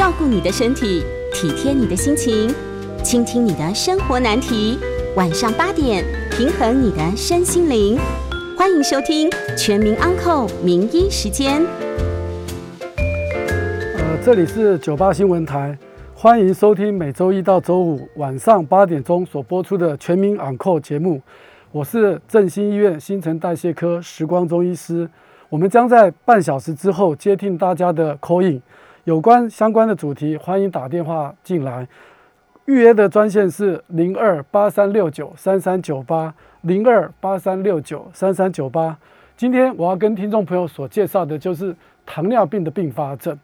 照顾你的身体，体贴你的心情，倾听你的生活难题。晚上八点，平衡你的身心灵。欢迎收听《全民安扣名医时间》。呃，这里是九八新闻台，欢迎收听每周一到周五晚上八点钟所播出的《全民安扣》节目。我是振兴医院新陈代谢科时光中医师。我们将在半小时之后接听大家的 call in，有关相关的主题，欢迎打电话进来。预约的专线是零二八三六九三三九八零二八三六九三三九八。今天我要跟听众朋友所介绍的就是糖尿病的并发症。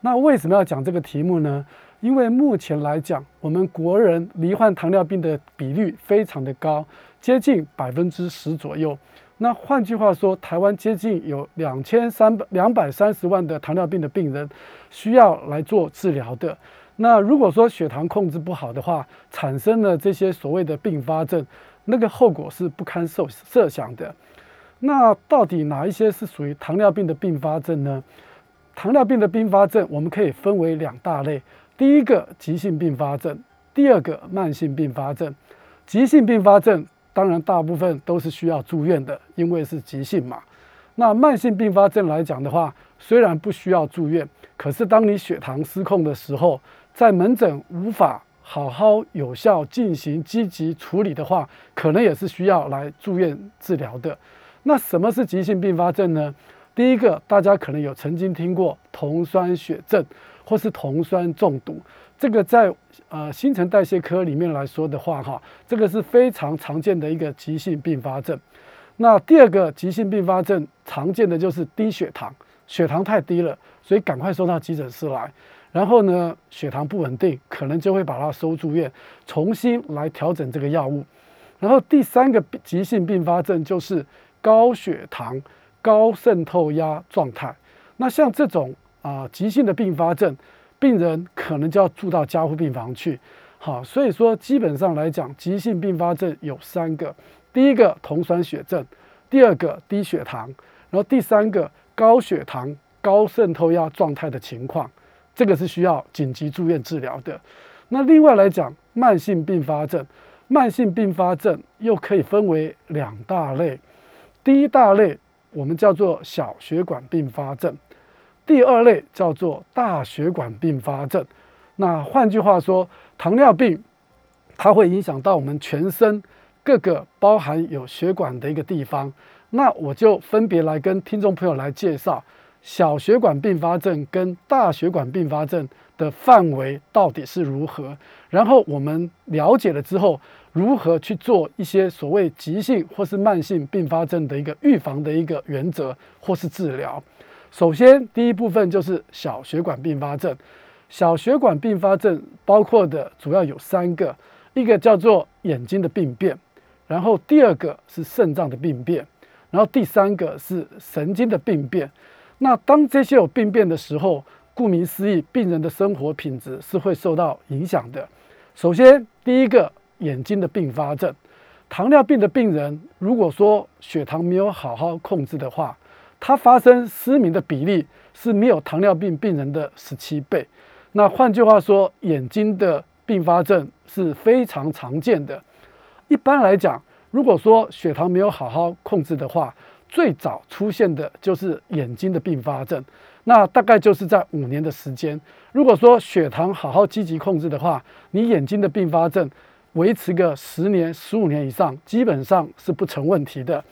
那为什么要讲这个题目呢？因为目前来讲，我们国人罹患糖尿病的比率非常的高，接近百分之十左右。那换句话说，台湾接近有两千三百两百三十万的糖尿病的病人需要来做治疗的。那如果说血糖控制不好的话，产生了这些所谓的并发症，那个后果是不堪设设想的。那到底哪一些是属于糖尿病的并发症呢？糖尿病的并发症我们可以分为两大类，第一个急性并发症，第二个慢性并发症。急性并发症。当然，大部分都是需要住院的，因为是急性嘛。那慢性并发症来讲的话，虽然不需要住院，可是当你血糖失控的时候，在门诊无法好好有效进行积极处理的话，可能也是需要来住院治疗的。那什么是急性并发症呢？第一个，大家可能有曾经听过酮酸血症或是酮酸中毒。这个在呃新陈代谢科里面来说的话，哈，这个是非常常见的一个急性并发症。那第二个急性并发症常见的就是低血糖，血糖太低了，所以赶快送到急诊室来。然后呢，血糖不稳定，可能就会把它收住院，重新来调整这个药物。然后第三个急性并发症就是高血糖、高渗透压状态。那像这种啊急性的并发症。病人可能就要住到加护病房去，好，所以说基本上来讲，急性并发症有三个：第一个酮酸血症，第二个低血糖，然后第三个高血糖、高渗透压状态的情况，这个是需要紧急住院治疗的。那另外来讲，慢性并发症，慢性并发症又可以分为两大类，第一大类我们叫做小血管并发症。第二类叫做大血管并发症，那换句话说，糖尿病它会影响到我们全身各个包含有血管的一个地方。那我就分别来跟听众朋友来介绍小血管并发症跟大血管并发症的范围到底是如何，然后我们了解了之后，如何去做一些所谓急性或是慢性并发症的一个预防的一个原则或是治疗。首先，第一部分就是小血管并发症。小血管并发症包括的主要有三个，一个叫做眼睛的病变，然后第二个是肾脏的病变，然后第三个是神经的病变。那当这些有病变的时候，顾名思义，病人的生活品质是会受到影响的。首先，第一个眼睛的并发症，糖尿病的病人如果说血糖没有好好控制的话，它发生失明的比例是没有糖尿病病人的十七倍。那换句话说，眼睛的并发症是非常常见的。一般来讲，如果说血糖没有好好控制的话，最早出现的就是眼睛的并发症。那大概就是在五年的时间。如果说血糖好好积极控制的话，你眼睛的并发症维持个十年、十五年以上，基本上是不成问题的。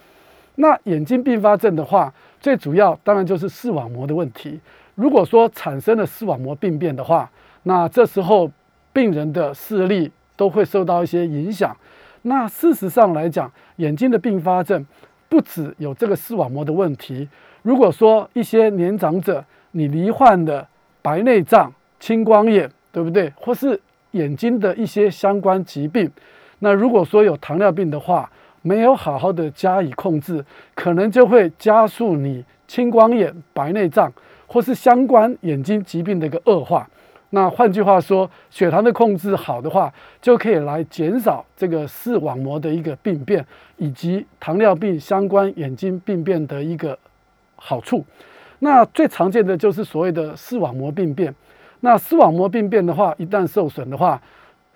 那眼睛并发症的话，最主要当然就是视网膜的问题。如果说产生了视网膜病变的话，那这时候病人的视力都会受到一些影响。那事实上来讲，眼睛的并发症不止有这个视网膜的问题。如果说一些年长者你罹患的白内障、青光眼，对不对？或是眼睛的一些相关疾病，那如果说有糖尿病的话，没有好好的加以控制，可能就会加速你青光眼、白内障或是相关眼睛疾病的一个恶化。那换句话说，血糖的控制好的话，就可以来减少这个视网膜的一个病变，以及糖尿病相关眼睛病变的一个好处。那最常见的就是所谓的视网膜病变。那视网膜病变的话，一旦受损的话，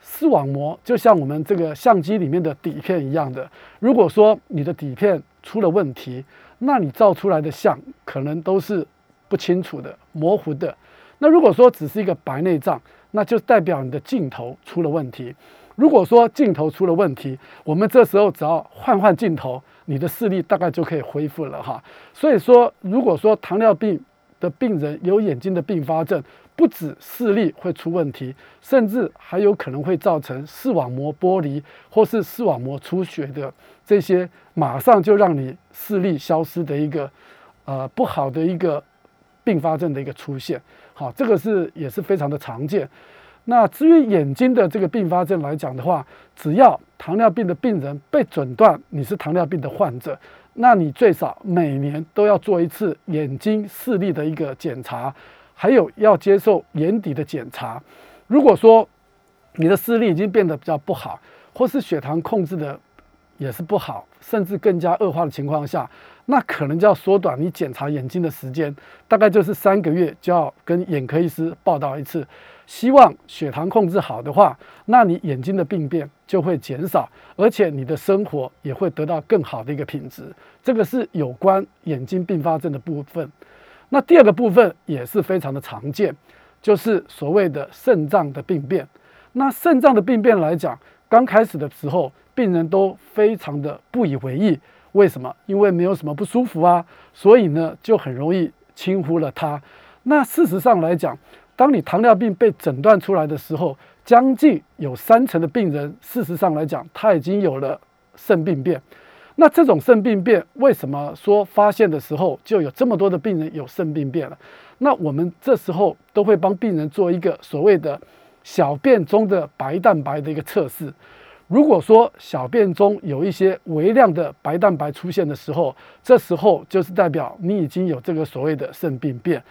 视网膜就像我们这个相机里面的底片一样的。如果说你的底片出了问题，那你照出来的像可能都是不清楚的、模糊的。那如果说只是一个白内障，那就代表你的镜头出了问题。如果说镜头出了问题，我们这时候只要换换镜头，你的视力大概就可以恢复了哈。所以说，如果说糖尿病的病人有眼睛的并发症，不止视力会出问题，甚至还有可能会造成视网膜剥离或是视网膜出血的这些，马上就让你视力消失的一个呃不好的一个并发症的一个出现。好，这个是也是非常的常见。那至于眼睛的这个并发症来讲的话，只要糖尿病的病人被诊断你是糖尿病的患者，那你最少每年都要做一次眼睛视力的一个检查，还有要接受眼底的检查。如果说你的视力已经变得比较不好，或是血糖控制的也是不好，甚至更加恶化的情况下，那可能就要缩短你检查眼睛的时间，大概就是三个月就要跟眼科医师报道一次。希望血糖控制好的话，那你眼睛的病变就会减少，而且你的生活也会得到更好的一个品质。这个是有关眼睛并发症的部分。那第二个部分也是非常的常见，就是所谓的肾脏的病变。那肾脏的病变来讲，刚开始的时候，病人都非常的不以为意。为什么？因为没有什么不舒服啊，所以呢，就很容易轻忽了它。那事实上来讲，当你糖尿病被诊断出来的时候，将近有三成的病人，事实上来讲，他已经有了肾病变。那这种肾病变，为什么说发现的时候就有这么多的病人有肾病变了？那我们这时候都会帮病人做一个所谓的小便中的白蛋白的一个测试。如果说小便中有一些微量的白蛋白出现的时候，这时候就是代表你已经有这个所谓的肾病变。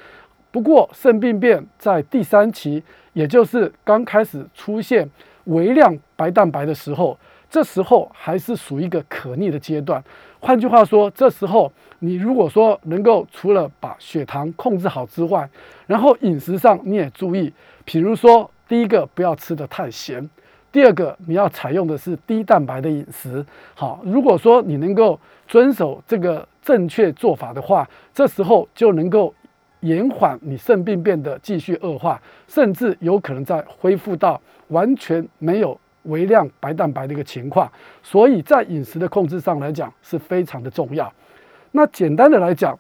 不过，肾病变在第三期，也就是刚开始出现微量白蛋白的时候，这时候还是属于一个可逆的阶段。换句话说，这时候你如果说能够除了把血糖控制好之外，然后饮食上你也注意，比如说第一个不要吃的太咸，第二个你要采用的是低蛋白的饮食。好，如果说你能够遵守这个正确做法的话，这时候就能够。延缓你肾病变的继续恶化，甚至有可能再恢复到完全没有微量白蛋白的一个情况。所以在饮食的控制上来讲是非常的重要。那简单的来讲，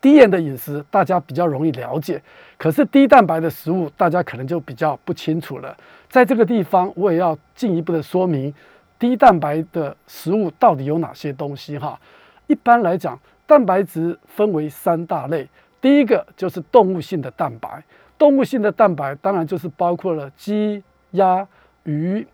低盐的饮食大家比较容易了解，可是低蛋白的食物大家可能就比较不清楚了。在这个地方，我也要进一步的说明低蛋白的食物到底有哪些东西哈。一般来讲，蛋白质分为三大类。第一个就是动物性的蛋白，动物性的蛋白当然就是包括了鸡、鸭、鱼，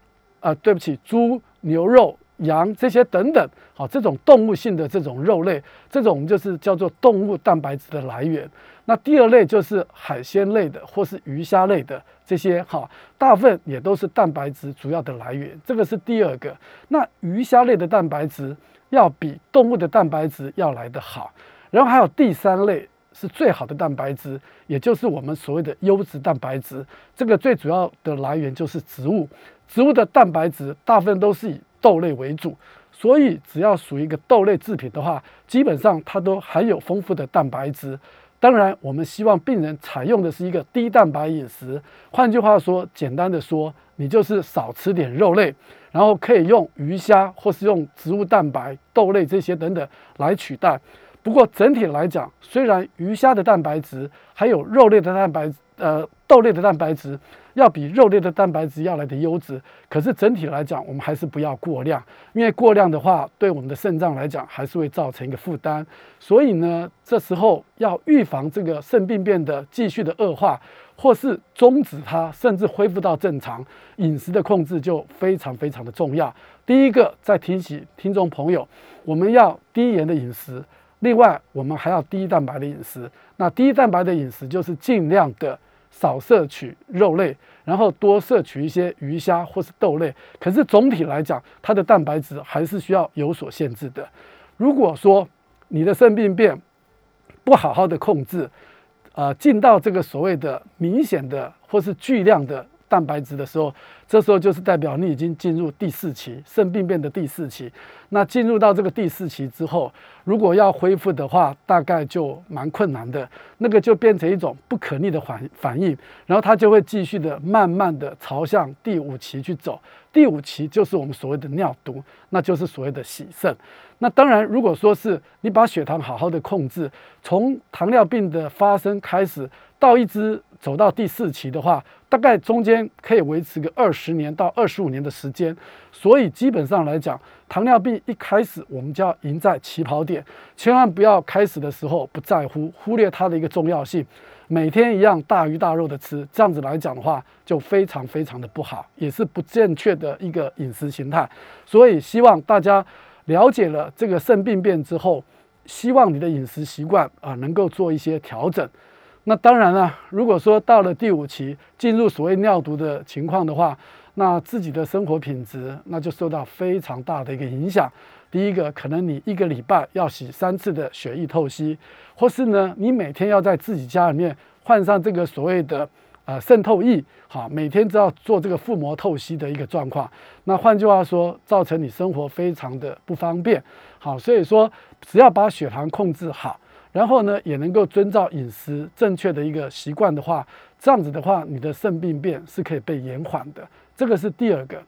啊，对不起，猪、牛肉、羊这些等等，好，这种动物性的这种肉类，这种就是叫做动物蛋白质的来源。那第二类就是海鲜类的或是鱼虾类的这些，哈，大部分也都是蛋白质主要的来源。这个是第二个。那鱼虾类的蛋白质要比动物的蛋白质要来得好。然后还有第三类。是最好的蛋白质，也就是我们所谓的优质蛋白质。这个最主要的来源就是植物，植物的蛋白质大部分都是以豆类为主，所以只要属于一个豆类制品的话，基本上它都含有丰富的蛋白质。当然，我们希望病人采用的是一个低蛋白饮食。换句话说，简单的说，你就是少吃点肉类，然后可以用鱼虾或是用植物蛋白、豆类这些等等来取代。不过整体来讲，虽然鱼虾的蛋白质还有肉类的蛋白，呃，豆类的蛋白质要比肉类的蛋白质要来的优质，可是整体来讲，我们还是不要过量，因为过量的话，对我们的肾脏来讲还是会造成一个负担。所以呢，这时候要预防这个肾病变的继续的恶化，或是终止它，甚至恢复到正常，饮食的控制就非常非常的重要。第一个，在提醒听众朋友，我们要低盐的饮食。另外，我们还要低蛋白的饮食。那低蛋白的饮食就是尽量的少摄取肉类，然后多摄取一些鱼虾或是豆类。可是总体来讲，它的蛋白质还是需要有所限制的。如果说你的肾病变不好好的控制，呃进到这个所谓的明显的或是巨量的蛋白质的时候，这时候就是代表你已经进入第四期肾病变的第四期。那进入到这个第四期之后，如果要恢复的话，大概就蛮困难的。那个就变成一种不可逆的反反应，然后它就会继续的慢慢的朝向第五期去走。第五期就是我们所谓的尿毒，那就是所谓的洗肾。那当然，如果说是你把血糖好好的控制，从糖尿病的发生开始到一直走到第四期的话，大概中间可以维持个二十年到二十五年的时间。所以基本上来讲，糖尿病一开始我们就要赢在起跑点，千万不要开始的时候不在乎，忽略它的一个重要性。每天一样大鱼大肉的吃，这样子来讲的话，就非常非常的不好，也是不正确的一个饮食形态。所以希望大家。了解了这个肾病变之后，希望你的饮食习惯啊能够做一些调整。那当然了，如果说到了第五期进入所谓尿毒的情况的话，那自己的生活品质那就受到非常大的一个影响。第一个，可能你一个礼拜要洗三次的血液透析，或是呢，你每天要在自己家里面换上这个所谓的。呃，渗透液，好，每天都要做这个腹膜透析的一个状况。那换句话说，造成你生活非常的不方便。好，所以说，只要把血糖控制好，然后呢，也能够遵照饮食正确的一个习惯的话，这样子的话，你的肾病变是可以被延缓的。这个是第二个。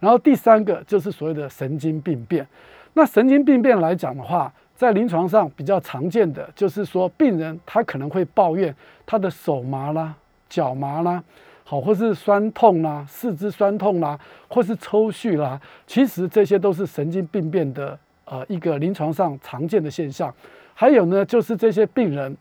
然后第三个就是所谓的神经病变。那神经病变来讲的话，在临床上比较常见的就是说，病人他可能会抱怨他的手麻啦。脚麻啦，好，或是酸痛啦，四肢酸痛啦，或是抽搐啦，其实这些都是神经病变的呃一个临床上常见的现象。还有呢，就是这些病人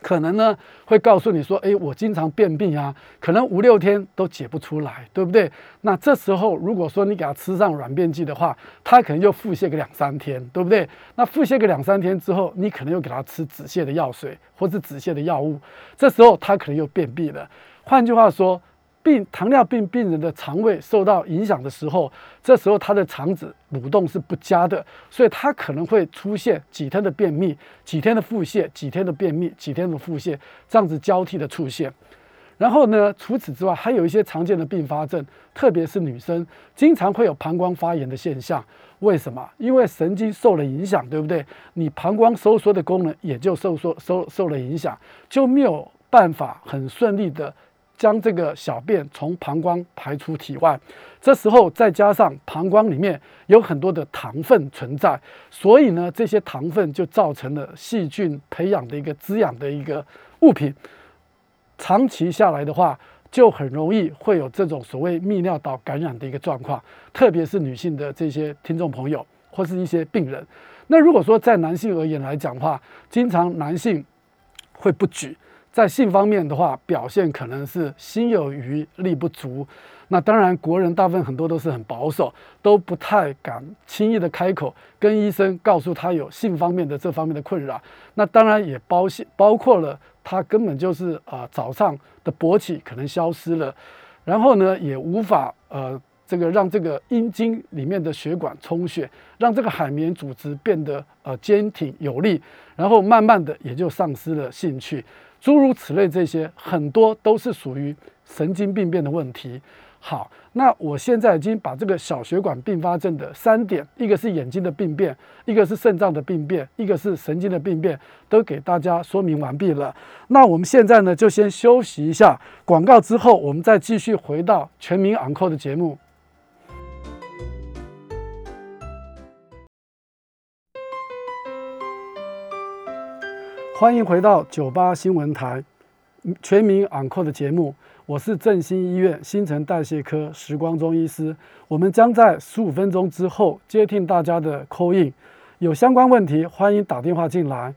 可能呢会告诉你说，哎，我经常便秘啊，可能五六天都解不出来，对不对？那这时候如果说你给他吃上软便剂的话，他可能就腹泻个两三天，对不对？那腹泻个两三天之后，你可能又给他吃止泻的药水或是止泻的药物。这时候他可能又便秘了。换句话说，病糖尿病病人的肠胃受到影响的时候，这时候他的肠子蠕动是不佳的，所以他可能会出现几天的便秘、几天的腹泻、几天的便秘、几天的腹泻，这样子交替的出现。然后呢，除此之外，还有一些常见的并发症，特别是女生经常会有膀胱发炎的现象。为什么？因为神经受了影响，对不对？你膀胱收缩的功能也就受缩受受了影响，就没有。办法很顺利的将这个小便从膀胱排出体外，这时候再加上膀胱里面有很多的糖分存在，所以呢，这些糖分就造成了细菌培养的一个滋养的一个物品，长期下来的话，就很容易会有这种所谓泌尿道感染的一个状况，特别是女性的这些听众朋友或是一些病人。那如果说在男性而言来讲的话，经常男性会不举。在性方面的话，表现可能是心有余力不足。那当然，国人大部分很多都是很保守，都不太敢轻易的开口跟医生告诉他有性方面的这方面的困扰。那当然也包包括了他根本就是啊早上的勃起可能消失了，然后呢也无法呃这个让这个阴茎里面的血管充血，让这个海绵组织变得呃坚挺有力，然后慢慢的也就丧失了兴趣。诸如此类，这些很多都是属于神经病变的问题。好，那我现在已经把这个小血管并发症的三点，一个是眼睛的病变，一个是肾脏的病变，一个是神经的病变，都给大家说明完毕了。那我们现在呢，就先休息一下，广告之后，我们再继续回到全民昂扣的节目。欢迎回到九八新闻台全民昂扣的节目，我是振兴医院新陈代谢科时光中医师。我们将在十五分钟之后接听大家的 call in，有相关问题欢迎打电话进来。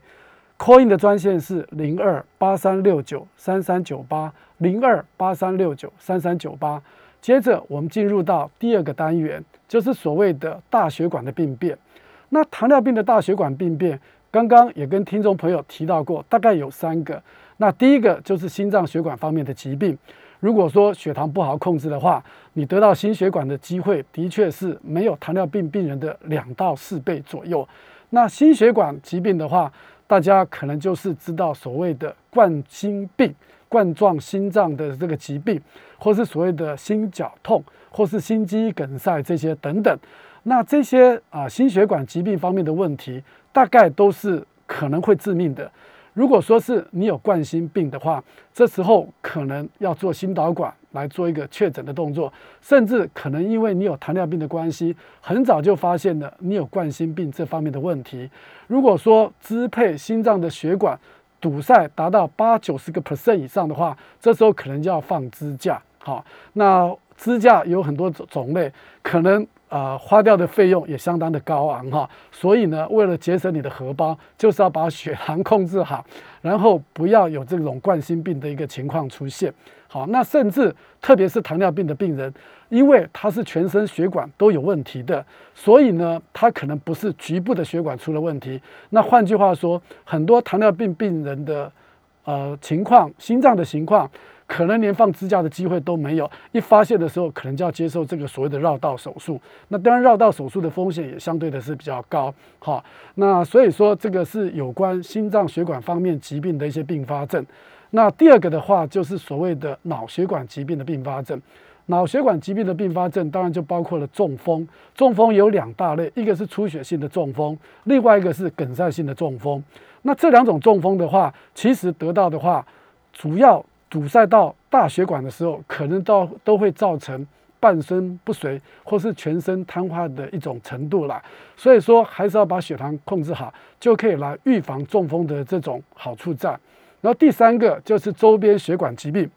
call in 的专线是零二八三六九三三九八零二八三六九三三九八。接着我们进入到第二个单元，就是所谓的大血管的病变。那糖尿病的大血管病变。刚刚也跟听众朋友提到过，大概有三个。那第一个就是心脏血管方面的疾病。如果说血糖不好控制的话，你得到心血管的机会的确是没有糖尿病病人的两到四倍左右。那心血管疾病的话，大家可能就是知道所谓的冠心病、冠状心脏的这个疾病，或是所谓的心绞痛，或是心肌梗塞这些等等。那这些啊心血管疾病方面的问题，大概都是可能会致命的。如果说是你有冠心病的话，这时候可能要做心导管来做一个确诊的动作，甚至可能因为你有糖尿病的关系，很早就发现了你有冠心病这方面的问题。如果说支配心脏的血管堵塞达到八九十个 percent 以上的话，这时候可能就要放支架。好，那支架有很多种种类，可能。啊，花掉的费用也相当的高昂哈，所以呢，为了节省你的荷包，就是要把血糖控制好，然后不要有这种冠心病的一个情况出现。好，那甚至特别是糖尿病的病人，因为他是全身血管都有问题的，所以呢，他可能不是局部的血管出了问题。那换句话说，很多糖尿病病人的呃情况，心脏的情况。可能连放支架的机会都没有，一发现的时候，可能就要接受这个所谓的绕道手术。那当然，绕道手术的风险也相对的是比较高。好，那所以说这个是有关心脏血管方面疾病的一些并发症。那第二个的话，就是所谓的脑血管疾病的并发症。脑血管疾病的并发症，当然就包括了中风。中风有两大类，一个是出血性的中风，另外一个是梗塞性的中风。那这两种中风的话，其实得到的话，主要。堵塞到大血管的时候，可能到都会造成半身不遂或是全身瘫痪的一种程度了。所以说，还是要把血糖控制好，就可以来预防中风的这种好处在。然后第三个就是周边血管疾病。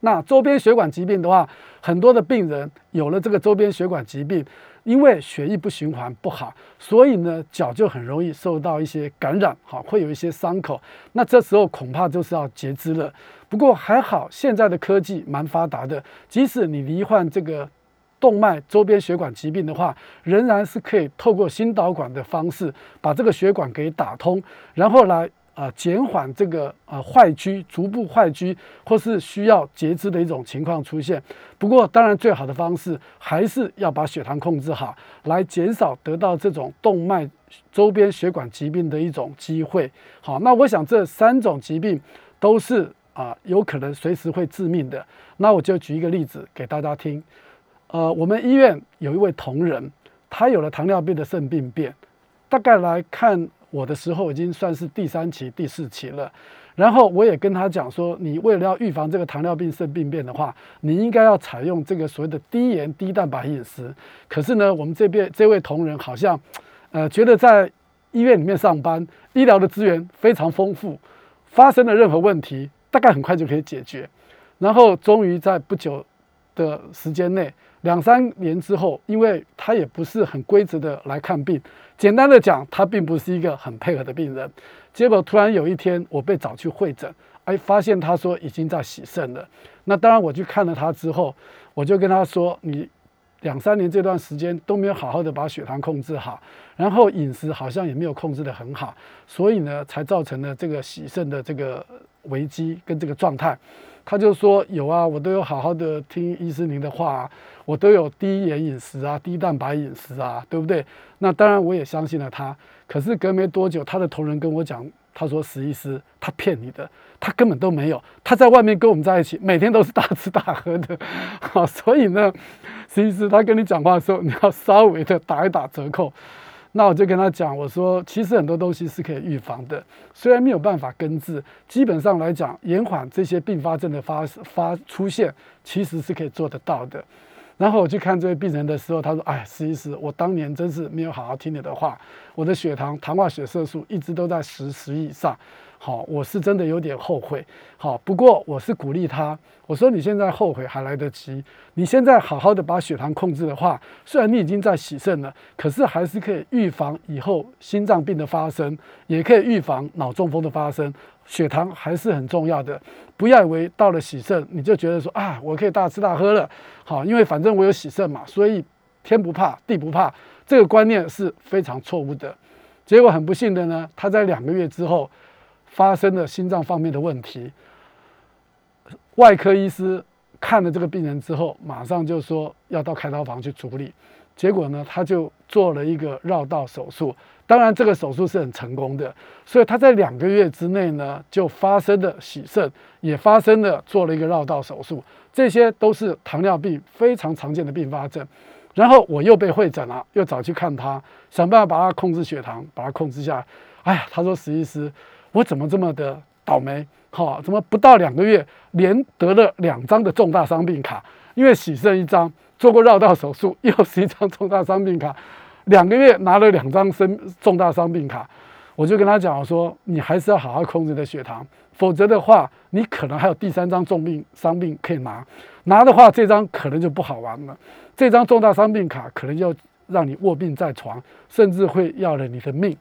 那周边血管疾病的话，很多的病人有了这个周边血管疾病。因为血液不循环不好，所以呢脚就很容易受到一些感染，好会有一些伤口。那这时候恐怕就是要截肢了。不过还好，现在的科技蛮发达的，即使你罹患这个动脉周边血管疾病的话，仍然是可以透过心导管的方式把这个血管给打通，然后来。啊，减缓这个啊坏疽、逐步坏疽，或是需要截肢的一种情况出现。不过，当然最好的方式还是要把血糖控制好，来减少得到这种动脉周边血管疾病的一种机会。好，那我想这三种疾病都是啊有可能随时会致命的。那我就举一个例子给大家听。呃，我们医院有一位同仁，他有了糖尿病的肾病变，大概来看。我的时候已经算是第三期、第四期了，然后我也跟他讲说，你为了要预防这个糖尿病肾病变的话，你应该要采用这个所谓的低盐、低蛋白饮食。可是呢，我们这边这位同仁好像，呃，觉得在医院里面上班，医疗的资源非常丰富，发生了任何问题，大概很快就可以解决。然后终于在不久的时间内。两三年之后，因为他也不是很规则的来看病，简单的讲，他并不是一个很配合的病人。结果突然有一天，我被找去会诊，哎，发现他说已经在洗肾了。那当然，我去看了他之后，我就跟他说：“你两三年这段时间都没有好好的把血糖控制好，然后饮食好像也没有控制的很好，所以呢，才造成了这个洗肾的这个危机跟这个状态。”他就说：“有啊，我都有好好的听医师您的话。”我都有低盐饮食啊，低蛋白饮食啊，对不对？那当然我也相信了他。可是隔没多久，他的同仁跟我讲，他说石医师他骗你的，他根本都没有。他在外面跟我们在一起，每天都是大吃大喝的。好，所以呢，石医师他跟你讲话的时候，你要稍微的打一打折扣。那我就跟他讲，我说其实很多东西是可以预防的，虽然没有办法根治，基本上来讲，延缓这些并发症的发发出现，其实是可以做得到的。然后我去看这位病人的时候，他说：“哎，实医师，我当年真是没有好好听你的话，我的血糖、糖化血色素一直都在十十以上。好，我是真的有点后悔。好，不过我是鼓励他，我说你现在后悔还来得及，你现在好好的把血糖控制的话，虽然你已经在洗肾了，可是还是可以预防以后心脏病的发生，也可以预防脑中风的发生。”血糖还是很重要的，不要以为到了喜肾你就觉得说啊，我可以大吃大喝了，好，因为反正我有喜肾嘛，所以天不怕地不怕，这个观念是非常错误的。结果很不幸的呢，他在两个月之后发生了心脏方面的问题，外科医师看了这个病人之后，马上就说要到开刀房去处理。结果呢，他就做了一个绕道手术。当然，这个手术是很成功的，所以他在两个月之内呢，就发生了洗肾，也发生了做了一个绕道手术。这些都是糖尿病非常常见的并发症。然后我又被会诊了，又找去看他，想办法把他控制血糖，把他控制下来。哎呀，他说史医师，我怎么这么的倒霉？哈，怎么不到两个月，连得了两张的重大伤病卡？因为洗肾一张，做过绕道手术，又是一张重大伤病卡。两个月拿了两张生重大伤病卡，我就跟他讲说，你还是要好好控制你的血糖，否则的话，你可能还有第三张重病伤病可以拿，拿的话这张可能就不好玩了，这张重大伤病卡可能要让你卧病在床，甚至会要了你的命。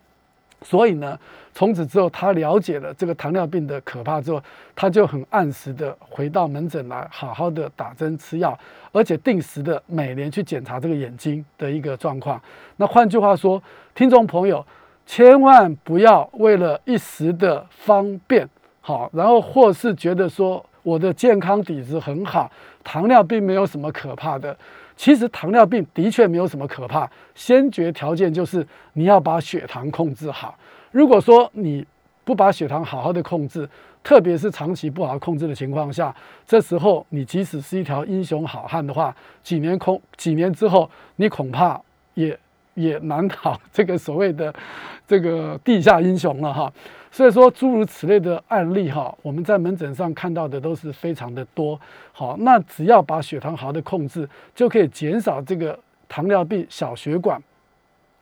所以呢，从此之后，他了解了这个糖尿病的可怕之后，他就很按时的回到门诊来，好好的打针吃药，而且定时的每年去检查这个眼睛的一个状况。那换句话说，听众朋友，千万不要为了一时的方便，好，然后或是觉得说我的健康底子很好，糖尿病没有什么可怕的。其实糖尿病的确没有什么可怕，先决条件就是你要把血糖控制好。如果说你不把血糖好好的控制，特别是长期不好控制的情况下，这时候你即使是一条英雄好汉的话，几年空几年之后，你恐怕也也难逃这个所谓的这个地下英雄了哈。所以说，诸如此类的案例哈，我们在门诊上看到的都是非常的多。好，那只要把血糖好的控制，就可以减少这个糖尿病小血管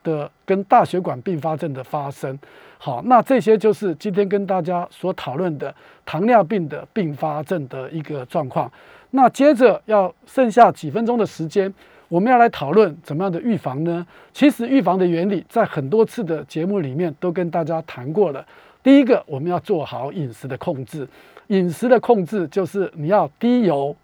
的跟大血管并发症的发生。好，那这些就是今天跟大家所讨论的糖尿病的并发症的一个状况。那接着要剩下几分钟的时间，我们要来讨论怎么样的预防呢？其实预防的原理在很多次的节目里面都跟大家谈过了。第一个，我们要做好饮食的控制。饮食的控制就是你要低油、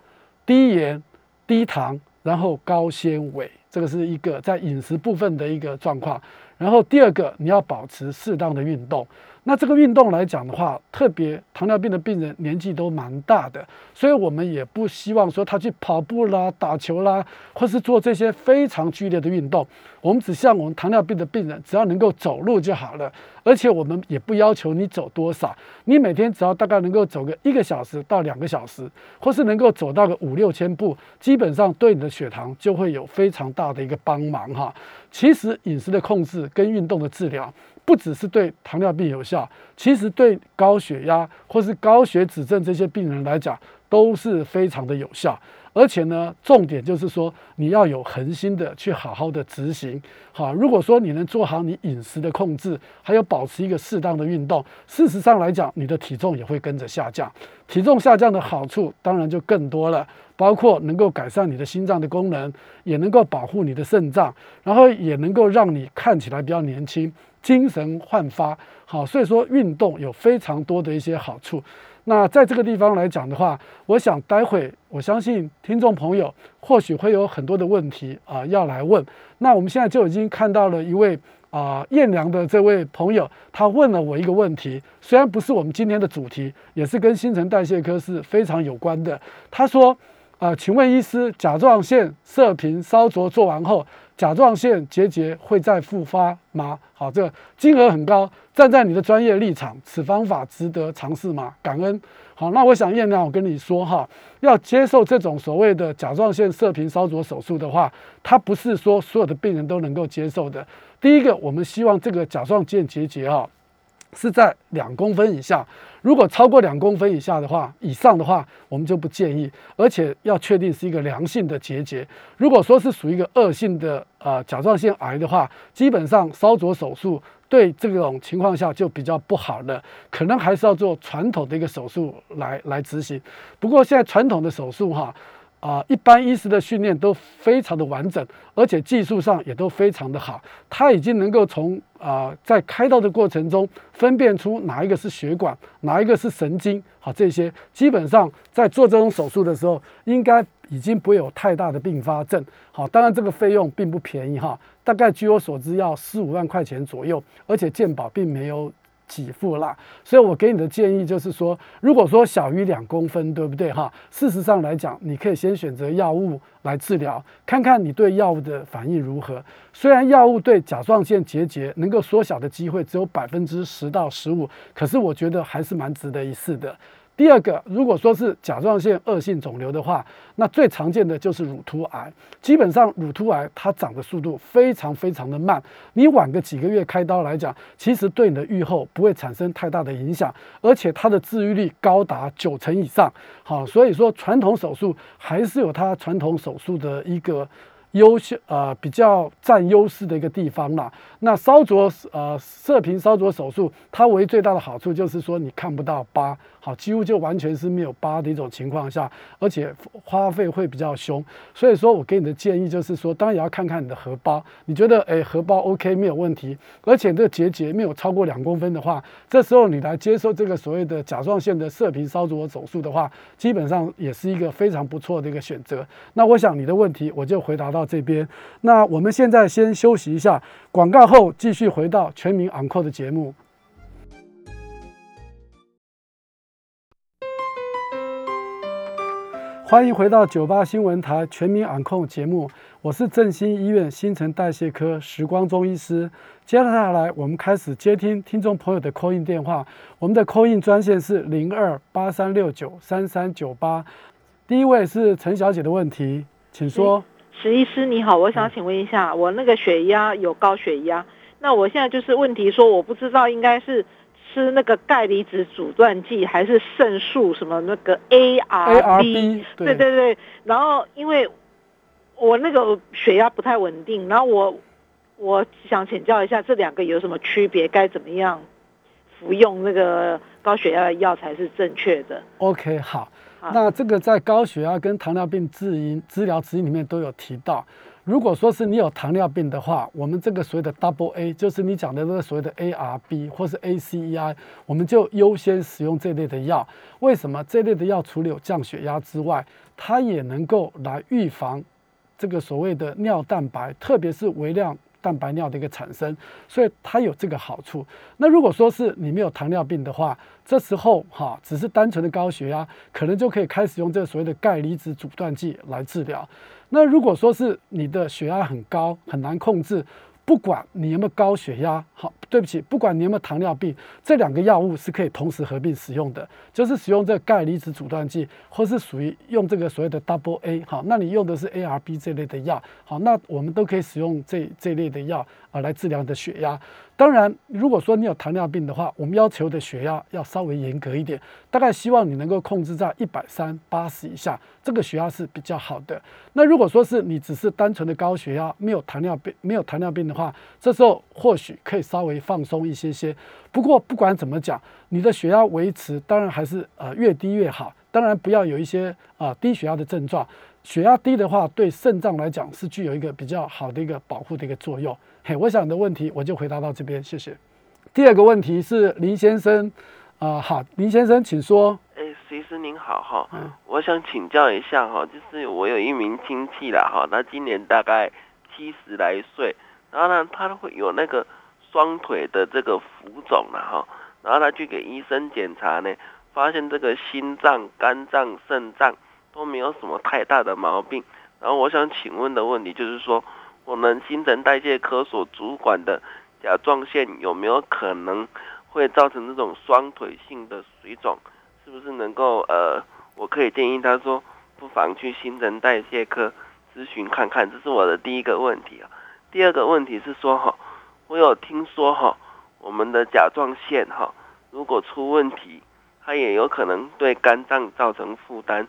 低盐、低糖，然后高纤维，这个是一个在饮食部分的一个状况。然后第二个，你要保持适当的运动。那这个运动来讲的话，特别糖尿病的病人年纪都蛮大的，所以我们也不希望说他去跑步啦、打球啦，或是做这些非常剧烈的运动。我们只希望我们糖尿病的病人只要能够走路就好了，而且我们也不要求你走多少，你每天只要大概能够走个一个小时到两个小时，或是能够走到个五六千步，基本上对你的血糖就会有非常大的一个帮忙哈。其实饮食的控制跟运动的治疗。不只是对糖尿病有效，其实对高血压或是高血脂症这些病人来讲都是非常的有效。而且呢，重点就是说你要有恒心的去好好的执行。好，如果说你能做好你饮食的控制，还有保持一个适当的运动，事实上来讲，你的体重也会跟着下降。体重下降的好处当然就更多了，包括能够改善你的心脏的功能，也能够保护你的肾脏，然后也能够让你看起来比较年轻。精神焕发，好，所以说运动有非常多的一些好处。那在这个地方来讲的话，我想待会我相信听众朋友或许会有很多的问题啊要来问。那我们现在就已经看到了一位啊艳良的这位朋友，他问了我一个问题，虽然不是我们今天的主题，也是跟新陈代谢科是非常有关的。他说啊，请问医师，甲状腺射频烧灼做完后。甲状腺结节会再复发吗？好，这个金额很高。站在你的专业立场，此方法值得尝试吗？感恩。好，那我想燕亮，我跟你说哈，要接受这种所谓的甲状腺射频烧灼手术的话，它不是说所有的病人都能够接受的。第一个，我们希望这个甲状腺结节哈。是在两公分以下，如果超过两公分以下的话，以上的话，我们就不建议，而且要确定是一个良性的结节。如果说是属于一个恶性的呃甲状腺癌的话，基本上烧灼手术对这种情况下就比较不好了，可能还是要做传统的一个手术来来执行。不过现在传统的手术哈。啊一般医师的训练都非常的完整，而且技术上也都非常的好。他已经能够从啊，在开刀的过程中分辨出哪一个是血管，哪一个是神经，好，这些基本上在做这种手术的时候，应该已经不会有太大的并发症。好，当然这个费用并不便宜哈，大概据我所知要四五万块钱左右，而且健保并没有。起付啦。所以我给你的建议就是说，如果说小于两公分，对不对哈？事实上来讲，你可以先选择药物来治疗，看看你对药物的反应如何。虽然药物对甲状腺结节能够缩小的机会只有百分之十到十五，可是我觉得还是蛮值得一试的。第二个，如果说是甲状腺恶性肿瘤的话，那最常见的就是乳突癌。基本上，乳突癌它长的速度非常非常的慢，你晚个几个月开刀来讲，其实对你的预后不会产生太大的影响，而且它的治愈率高达九成以上。好，所以说传统手术还是有它传统手术的一个。优秀呃比较占优势的一个地方啦。那烧灼呃射频烧灼手术，它唯一最大的好处就是说你看不到疤，好几乎就完全是没有疤的一种情况下，而且花费会比较凶。所以说我给你的建议就是说，当然也要看看你的荷包，你觉得诶荷包 OK 没有问题，而且这个结节没有超过两公分的话，这时候你来接受这个所谓的甲状腺的射频烧灼手术的话，基本上也是一个非常不错的一个选择。那我想你的问题我就回答到。这边，那我们现在先休息一下，广告后继续回到全民昂扣的节目。欢迎回到九八新闻台全民昂扣节目，我是振兴医院新陈代谢科时光中医师。接下来我们开始接听听众朋友的 call in 电话，我们的 call in 专线是零二八三六九三三九八。第一位是陈小姐的问题，请说。石医师你好，我想请问一下，我那个血压有高血压，那我现在就是问题说，我不知道应该是吃那个钙离子阻断剂还是肾素什么那个 ARB，对对对，然后因为我那个血压不太稳定，然后我我想请教一下这两个有什么区别，该怎么样服用那个高血压的药才是正确的？OK，好。那这个在高血压跟糖尿病治因治疗指引里面都有提到，如果说是你有糖尿病的话，我们这个所谓的 Double A，就是你讲的那个所谓的 ARB 或是 ACEI，我们就优先使用这类的药。为什么这类的药除了有降血压之外，它也能够来预防这个所谓的尿蛋白，特别是微量。蛋白尿的一个产生，所以它有这个好处。那如果说是你没有糖尿病的话，这时候哈，只是单纯的高血压，可能就可以开始用这个所谓的钙离子阻断剂来治疗。那如果说是你的血压很高，很难控制。不管你有没有高血压，好，对不起，不管你有没有糖尿病，这两个药物是可以同时合并使用的，就是使用这个钙离子阻断剂，或是属于用这个所谓的 Double A，好，那你用的是 ARB 这类的药，好，那我们都可以使用这这类的药啊来治疗你的血压。当然，如果说你有糖尿病的话，我们要求的血压要稍微严格一点，大概希望你能够控制在一百三八十以下，这个血压是比较好的。那如果说是你只是单纯的高血压，没有糖尿病，没有糖尿病的话，这时候或许可以稍微放松一些些。不过不管怎么讲，你的血压维持当然还是呃越低越好，当然不要有一些啊低血压的症状。血压低的话，对肾脏来讲是具有一个比较好的一个保护的一个作用。嘿，我想的问题我就回答到这边，谢谢。第二个问题是林先生，啊，好，林先生，请说。哎，随师您好哈，嗯，我想请教一下哈，就是我有一名亲戚啦哈，他今年大概七十来岁，然后呢，他会有那个双腿的这个浮肿了哈，然后他去给医生检查呢，发现这个心脏、肝脏、肾脏都没有什么太大的毛病，然后我想请问的问题就是说。我们新陈代谢科所主管的甲状腺有没有可能会造成这种双腿性的水肿？是不是能够呃，我可以建议他说，不妨去新陈代谢科咨询看看。这是我的第一个问题啊。第二个问题是说哈，我有听说哈，我们的甲状腺哈，如果出问题，它也有可能对肝脏造成负担，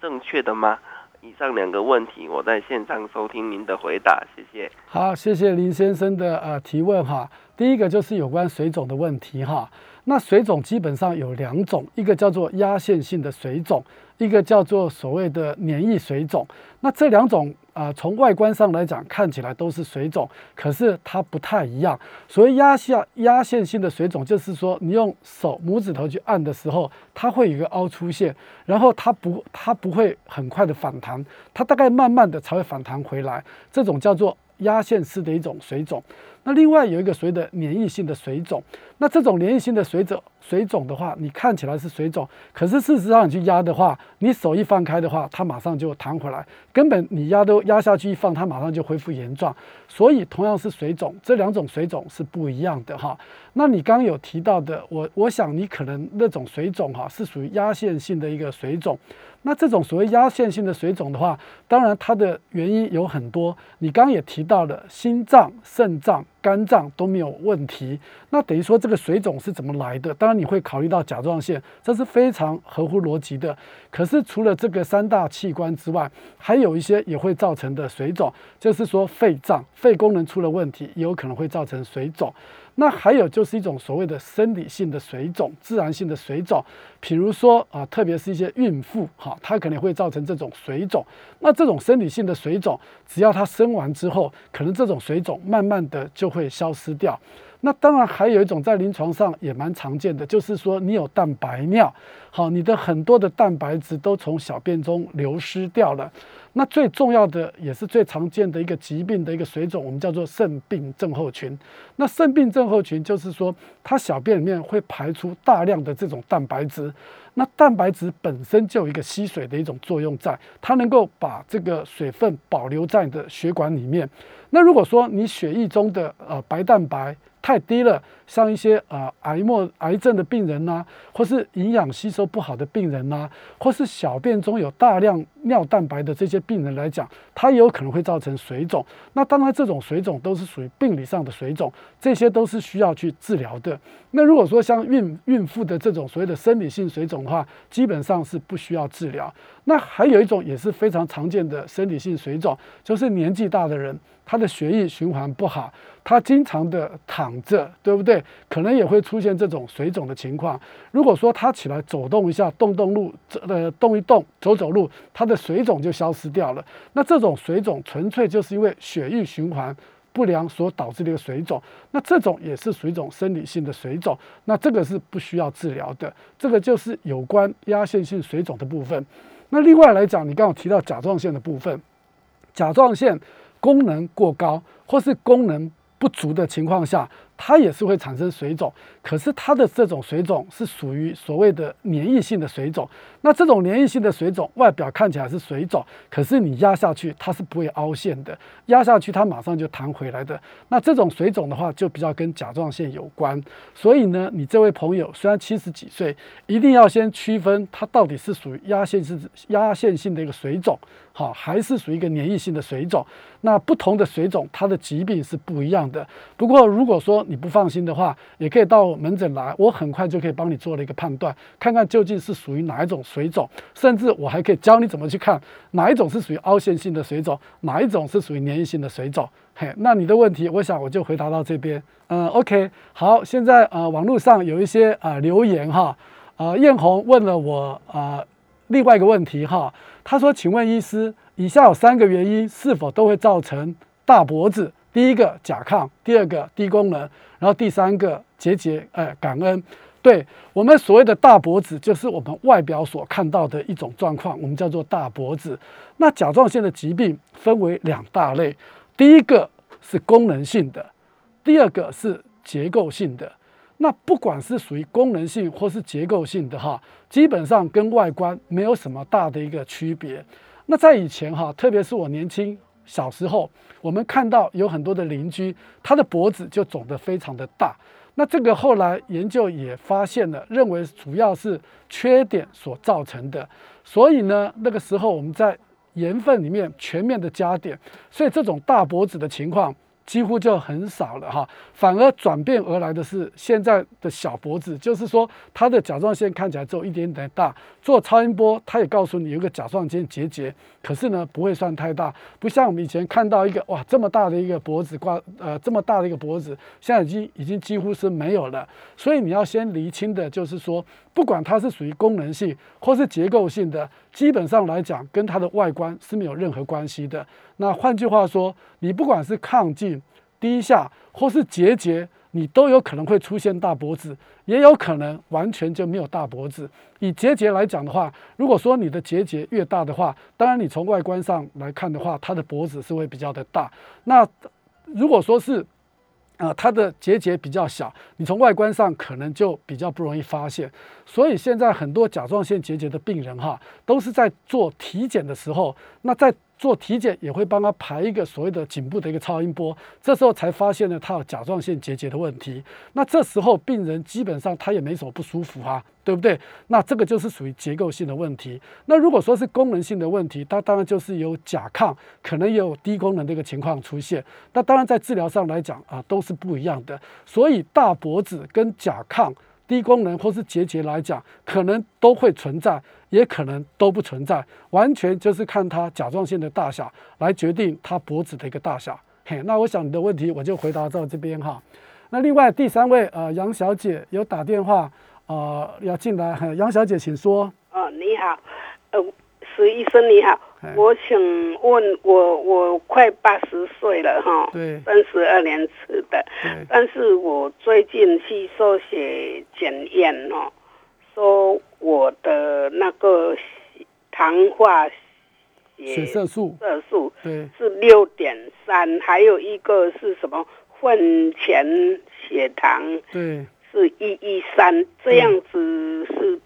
正确的吗？以上两个问题，我在线上收听您的回答，谢谢。好，谢谢林先生的呃提问哈。第一个就是有关水肿的问题哈。那水肿基本上有两种，一个叫做压线性的水肿，一个叫做所谓的黏液水肿。那这两种啊，从外观上来讲，看起来都是水肿，可是它不太一样。所谓压下压线性的水肿，就是说你用手拇指头去按的时候，它会有一个凹出现，然后它不它不会很快的反弹，它大概慢慢的才会反弹回来。这种叫做压线式的一种水肿。那另外有一个所谓的粘液性的水肿，那这种粘液性的水肿水肿的话，你看起来是水肿，可是事实上你去压的话，你手一放开的话，它马上就弹回来，根本你压都压下去一放，它马上就恢复原状。所以同样是水肿，这两种水肿是不一样的哈。那你刚有提到的，我我想你可能那种水肿哈是属于压线性的一个水肿。那这种所谓压线性的水肿的话，当然它的原因有很多。你刚也提到了心脏、肾脏、肝脏都没有问题，那等于说这个水肿是怎么来的？当然你会考虑到甲状腺，这是非常合乎逻辑的。可是除了这个三大器官之外，还有一些也会造成的水肿，就是说肺脏、肺功能出了问题，也有可能会造成水肿。那还有就是一种所谓的生理性的水肿，自然性的水肿，比如说啊，特别是一些孕妇哈，她可能会造成这种水肿。那这种生理性的水肿，只要她生完之后，可能这种水肿慢慢的就会消失掉。那当然还有一种在临床上也蛮常见的，就是说你有蛋白尿，好，你的很多的蛋白质都从小便中流失掉了。那最重要的也是最常见的一个疾病的一个水肿，我们叫做肾病症候群。那肾病症候群就是说，它小便里面会排出大量的这种蛋白质。那蛋白质本身就有一个吸水的一种作用，在它能够把这个水分保留在你的血管里面。那如果说你血液中的呃白蛋白，太低了，像一些呃癌末癌症的病人呐，或是营养吸收不好的病人呐，或是小便中有大量尿蛋白的这些病人来讲，它也有可能会造成水肿。那当然，这种水肿都是属于病理上的水肿，这些都是需要去治疗的。那如果说像孕孕妇的这种所谓的生理性水肿的话，基本上是不需要治疗。那还有一种也是非常常见的生理性水肿，就是年纪大的人。他的血液循环不好，他经常的躺着，对不对？可能也会出现这种水肿的情况。如果说他起来走动一下，动动路，呃，动一动，走走路，他的水肿就消失掉了。那这种水肿纯粹就是因为血液循环不良所导致的一个水肿。那这种也是水肿生理性的水肿。那这个是不需要治疗的。这个就是有关压线性水肿的部分。那另外来讲，你刚刚提到甲状腺的部分，甲状腺。功能过高或是功能不足的情况下。它也是会产生水肿，可是它的这种水肿是属于所谓的粘液性的水肿。那这种粘液性的水肿，外表看起来是水肿，可是你压下去它是不会凹陷的，压下去它马上就弹回来的。那这种水肿的话，就比较跟甲状腺有关。所以呢，你这位朋友虽然七十几岁，一定要先区分它到底是属于压线性压线性的一个水肿，好，还是属于一个粘液性的水肿。那不同的水肿，它的疾病是不一样的。不过如果说，你不放心的话，也可以到门诊来，我很快就可以帮你做了一个判断，看看究竟是属于哪一种水肿，甚至我还可以教你怎么去看哪一种是属于凹陷性的水肿，哪一种是属于粘液性的水肿。嘿，那你的问题，我想我就回答到这边。嗯，OK，好，现在呃，网络上有一些啊留言哈，呃，艳红问了我啊另外一个问题哈，他说，请问医师，以下有三个原因是否都会造成大脖子？第一个甲亢，第二个低功能，然后第三个节节呃感恩。对我们所谓的大脖子，就是我们外表所看到的一种状况，我们叫做大脖子。那甲状腺的疾病分为两大类，第一个是功能性的，第二个是结构性的。那不管是属于功能性或是结构性的哈，基本上跟外观没有什么大的一个区别。那在以前哈，特别是我年轻。小时候，我们看到有很多的邻居，他的脖子就肿得非常的大。那这个后来研究也发现了，认为主要是缺点所造成的。所以呢，那个时候我们在盐分里面全面的加碘，所以这种大脖子的情况。几乎就很少了哈，反而转变而来的是现在的小脖子，就是说它的甲状腺看起来只有一点点大，做超音波它也告诉你有个甲状腺结节，可是呢不会算太大，不像我们以前看到一个哇这么大的一个脖子挂呃这么大的一个脖子，现在已经已经几乎是没有了，所以你要先厘清的就是说，不管它是属于功能性或是结构性的。基本上来讲，跟它的外观是没有任何关系的。那换句话说，你不管是亢进、低下或是结节，你都有可能会出现大脖子，也有可能完全就没有大脖子。以结节来讲的话，如果说你的结节越大的话，当然你从外观上来看的话，它的脖子是会比较的大。那如果说是啊，它的结节比较小，你从外观上可能就比较不容易发现。所以现在很多甲状腺结节的病人哈，都是在做体检的时候，那在做体检也会帮他排一个所谓的颈部的一个超音波，这时候才发现呢他有甲状腺结节的问题。那这时候病人基本上他也没什么不舒服哈，对不对？那这个就是属于结构性的问题。那如果说是功能性的问题，它当然就是有甲亢，可能也有低功能的一个情况出现。那当然在治疗上来讲啊，都是不一样的。所以大脖子跟甲亢。低功能或是结节来讲，可能都会存在，也可能都不存在，完全就是看它甲状腺的大小来决定它脖子的一个大小。嘿，那我想你的问题我就回答到这边哈。那另外第三位呃杨小姐有打电话呃要进来，杨小姐请说。哦，你好，呃。石医生你好，我请问我我快八十岁了哈，对，三十二年吃的，但是我最近去做血检验哦，说我的那个糖化血色素色素对是六点三，还有一个是什么混前血糖对是一一三，这样子是。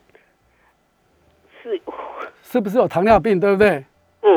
是是不是有糖尿病，对不对？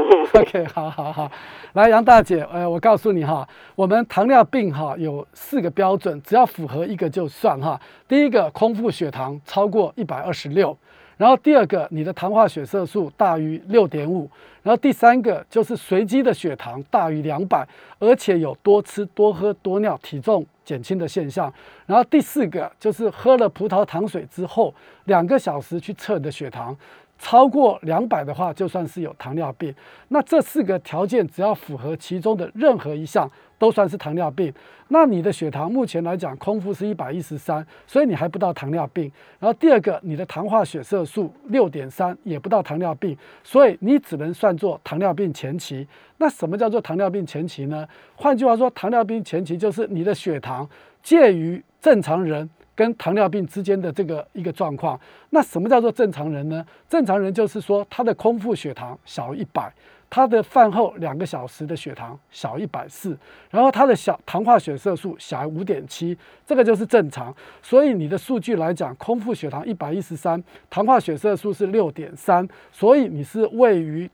OK，好好好，来杨大姐，呃，我告诉你哈，我们糖尿病哈有四个标准，只要符合一个就算哈。第一个，空腹血糖超过一百二十六，然后第二个，你的糖化血色素大于六点五，然后第三个就是随机的血糖大于两百，而且有多吃多喝多尿，体重减轻的现象，然后第四个就是喝了葡萄糖水之后两个小时去测你的血糖。超过两百的话，就算是有糖尿病。那这四个条件只要符合其中的任何一项，都算是糖尿病。那你的血糖目前来讲，空腹是一百一十三，所以你还不到糖尿病。然后第二个，你的糖化血色素六点三，也不到糖尿病，所以你只能算作糖尿病前期。那什么叫做糖尿病前期呢？换句话说，糖尿病前期就是你的血糖介于正常人。跟糖尿病之间的这个一个状况，那什么叫做正常人呢？正常人就是说他的空腹血糖小于一百，他的饭后两个小时的血糖小于一百四，然后他的小糖化血色素小于五点七，这个就是正常。所以你的数据来讲，空腹血糖一百一十三，糖化血色素是六点三，所以你是位于。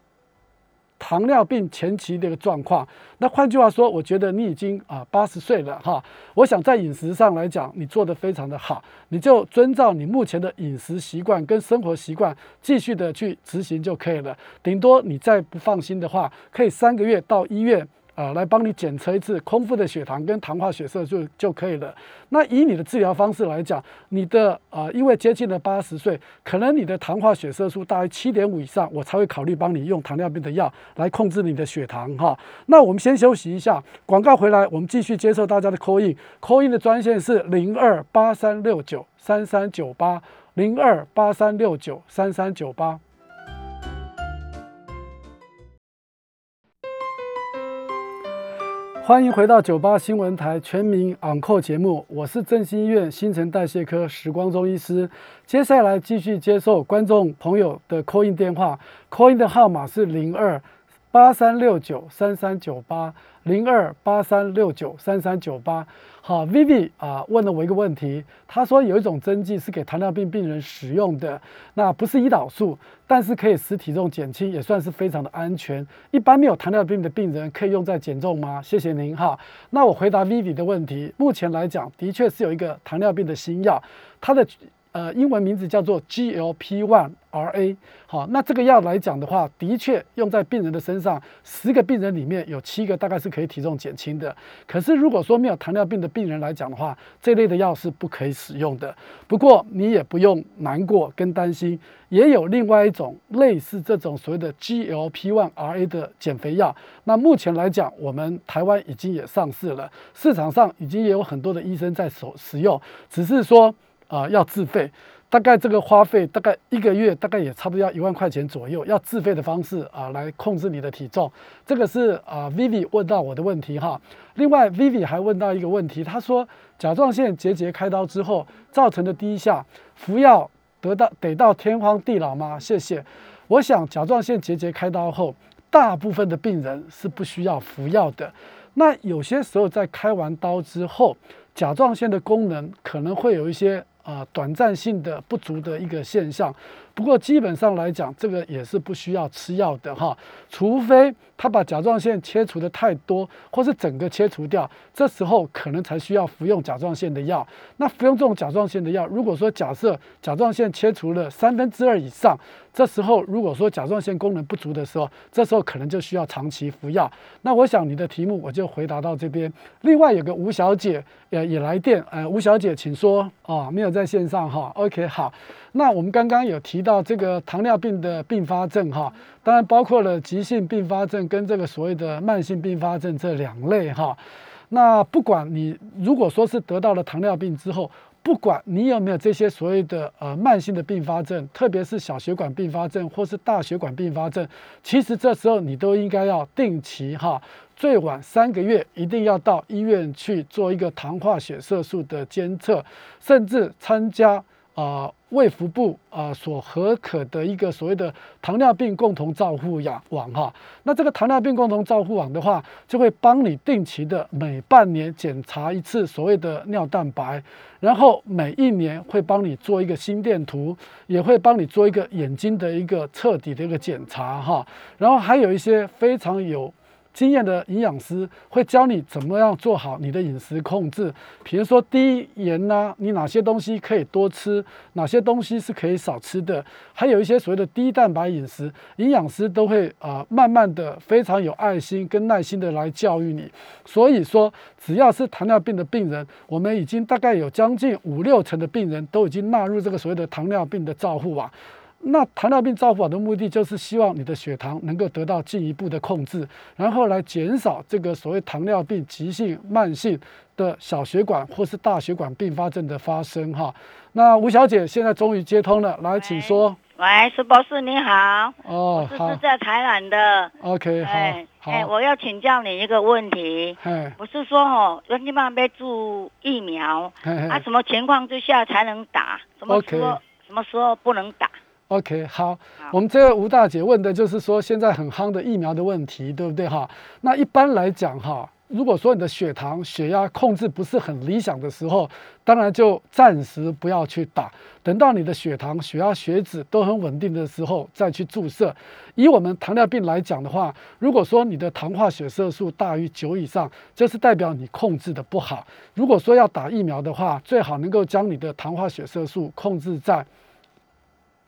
糖尿病前期的一个状况，那换句话说，我觉得你已经啊八十岁了哈。我想在饮食上来讲，你做得非常的好，你就遵照你目前的饮食习惯跟生活习惯继续的去执行就可以了。顶多你再不放心的话，可以三个月到医院。啊，来帮你检测一次空腹的血糖跟糖化血色素就可以了。那以你的治疗方式来讲，你的啊，因为接近了八十岁，可能你的糖化血色素大于七点五以上，我才会考虑帮你用糖尿病的药来控制你的血糖哈。那我们先休息一下，广告回来，我们继续接受大家的 call in，call in 的专线是零二八三六九三三九八零二八三六九三三九八。欢迎回到九八新闻台全民昂扣节目，我是振兴医院新陈代谢科时光中医师。接下来继续接受观众朋友的 call in 电话，call in 的号码是零二八三六九三三九八零二八三六九三三九八。好，Vivi 啊，问了我一个问题。他说有一种针剂是给糖尿病病人使用的，那不是胰岛素，但是可以使体重减轻，也算是非常的安全。一般没有糖尿病的病人可以用在减重吗？谢谢您哈。那我回答 Vivi 的问题，目前来讲，的确是有一个糖尿病的新药，它的。呃，英文名字叫做 GLP-1RA。好，那这个药来讲的话，的确用在病人的身上，十个病人里面有七个大概是可以体重减轻的。可是如果说没有糖尿病的病人来讲的话，这类的药是不可以使用的。不过你也不用难过跟担心，也有另外一种类似这种所谓的 GLP-1RA 的减肥药。那目前来讲，我们台湾已经也上市了，市场上已经也有很多的医生在使使用，只是说。啊，要自费，大概这个花费大概一个月大概也差不多要一万块钱左右，要自费的方式啊来控制你的体重。这个是啊，Vivi 问到我的问题哈。另外，Vivi 还问到一个问题，他说甲状腺结节开刀之后造成的低下，服药得到得到天荒地老吗？谢谢。我想甲状腺结节开刀后，大部分的病人是不需要服药的。那有些时候在开完刀之后，甲状腺的功能可能会有一些啊短暂性的不足的一个现象。不过基本上来讲，这个也是不需要吃药的哈，除非他把甲状腺切除的太多，或是整个切除掉，这时候可能才需要服用甲状腺的药。那服用这种甲状腺的药，如果说假设甲状腺切除了三分之二以上，这时候如果说甲状腺功能不足的时候，这时候可能就需要长期服药。那我想你的题目我就回答到这边。另外有个吴小姐呃也来电，呃吴小姐请说啊，没有在线上哈，OK 好。那我们刚刚有提到这个糖尿病的并发症哈，当然包括了急性并发症跟这个所谓的慢性并发症这两类哈。那不管你如果说是得到了糖尿病之后，不管你有没有这些所谓的呃慢性的并发症，特别是小血管并发症或是大血管并发症，其实这时候你都应该要定期哈，最晚三个月一定要到医院去做一个糖化血色素的监测，甚至参加。啊，卫福部啊所合可的一个所谓的糖尿病共同照护网哈，那这个糖尿病共同照护网的话，就会帮你定期的每半年检查一次所谓的尿蛋白，然后每一年会帮你做一个心电图，也会帮你做一个眼睛的一个彻底的一个检查哈，然后还有一些非常有。经验的营养师会教你怎么样做好你的饮食控制，比如说低盐呐，你哪些东西可以多吃，哪些东西是可以少吃的，还有一些所谓的低蛋白饮食，营养师都会啊慢慢的非常有爱心跟耐心的来教育你。所以说，只要是糖尿病的病人，我们已经大概有将近五六成的病人都已经纳入这个所谓的糖尿病的照护网。那糖尿病照护的目的就是希望你的血糖能够得到进一步的控制，然后来减少这个所谓糖尿病急性、慢性的小血管或是大血管并发症的发生。哈，那吴小姐现在终于接通了，来，请说。喂，苏博士你好。哦，我是在台南的。OK，好。哎，我要请教你一个问题。哎，不是说哦，人家妈被注疫苗，啊，什么情况之下才能打？什么时候？什么时候不能打？OK，好，我们这个吴大姐问的就是说现在很夯的疫苗的问题，对不对哈？那一般来讲哈，如果说你的血糖、血压控制不是很理想的时候，当然就暂时不要去打，等到你的血糖、血压、血脂都很稳定的时候再去注射。以我们糖尿病来讲的话，如果说你的糖化血色素大于九以上，就是代表你控制的不好。如果说要打疫苗的话，最好能够将你的糖化血色素控制在。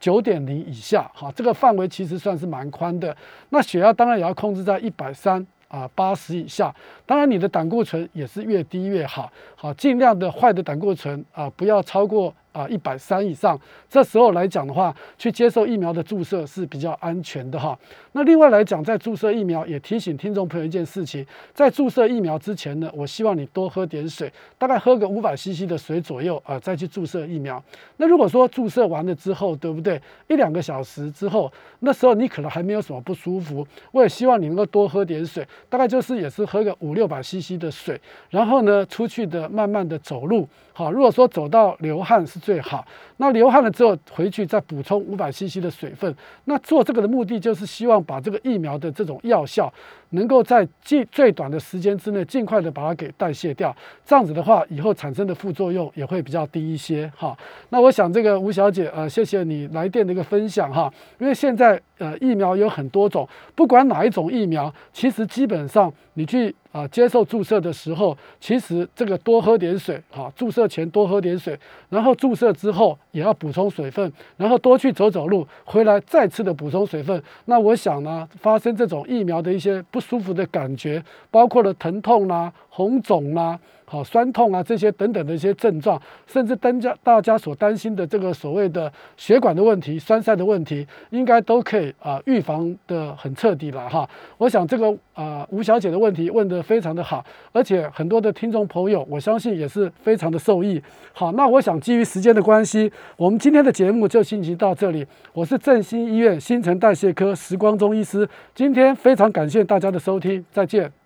九点零以下，哈，这个范围其实算是蛮宽的。那血压当然也要控制在一百三啊八十以下。当然，你的胆固醇也是越低越好，好，尽量的坏的胆固醇啊不要超过。啊，一百三以上，这时候来讲的话，去接受疫苗的注射是比较安全的哈。那另外来讲，在注射疫苗也提醒听众朋友一件事情，在注射疫苗之前呢，我希望你多喝点水，大概喝个五百 CC 的水左右啊，再去注射疫苗。那如果说注射完了之后，对不对？一两个小时之后，那时候你可能还没有什么不舒服，我也希望你能够多喝点水，大概就是也是喝个五六百 CC 的水，然后呢，出去的慢慢的走路。好，如果说走到流汗是最好，那流汗了之后回去再补充五百 CC 的水分。那做这个的目的就是希望把这个疫苗的这种药效能够在最最短的时间之内尽快的把它给代谢掉。这样子的话，以后产生的副作用也会比较低一些。哈，那我想这个吴小姐，呃，谢谢你来电的一个分享哈。因为现在呃疫苗有很多种，不管哪一种疫苗，其实基本上你去。啊，接受注射的时候，其实这个多喝点水，哈，注射前多喝点水，然后注射之后也要补充水分，然后多去走走路，回来再次的补充水分。那我想呢，发生这种疫苗的一些不舒服的感觉，包括了疼痛啦、红肿啦。好，酸痛啊，这些等等的一些症状，甚至大家大家所担心的这个所谓的血管的问题、栓塞的问题，应该都可以啊预防的很彻底了哈。我想这个啊吴小姐的问题问得非常的好，而且很多的听众朋友，我相信也是非常的受益。好，那我想基于时间的关系，我们今天的节目就进行到这里。我是振兴医院新陈代谢科时光中医师，今天非常感谢大家的收听，再见。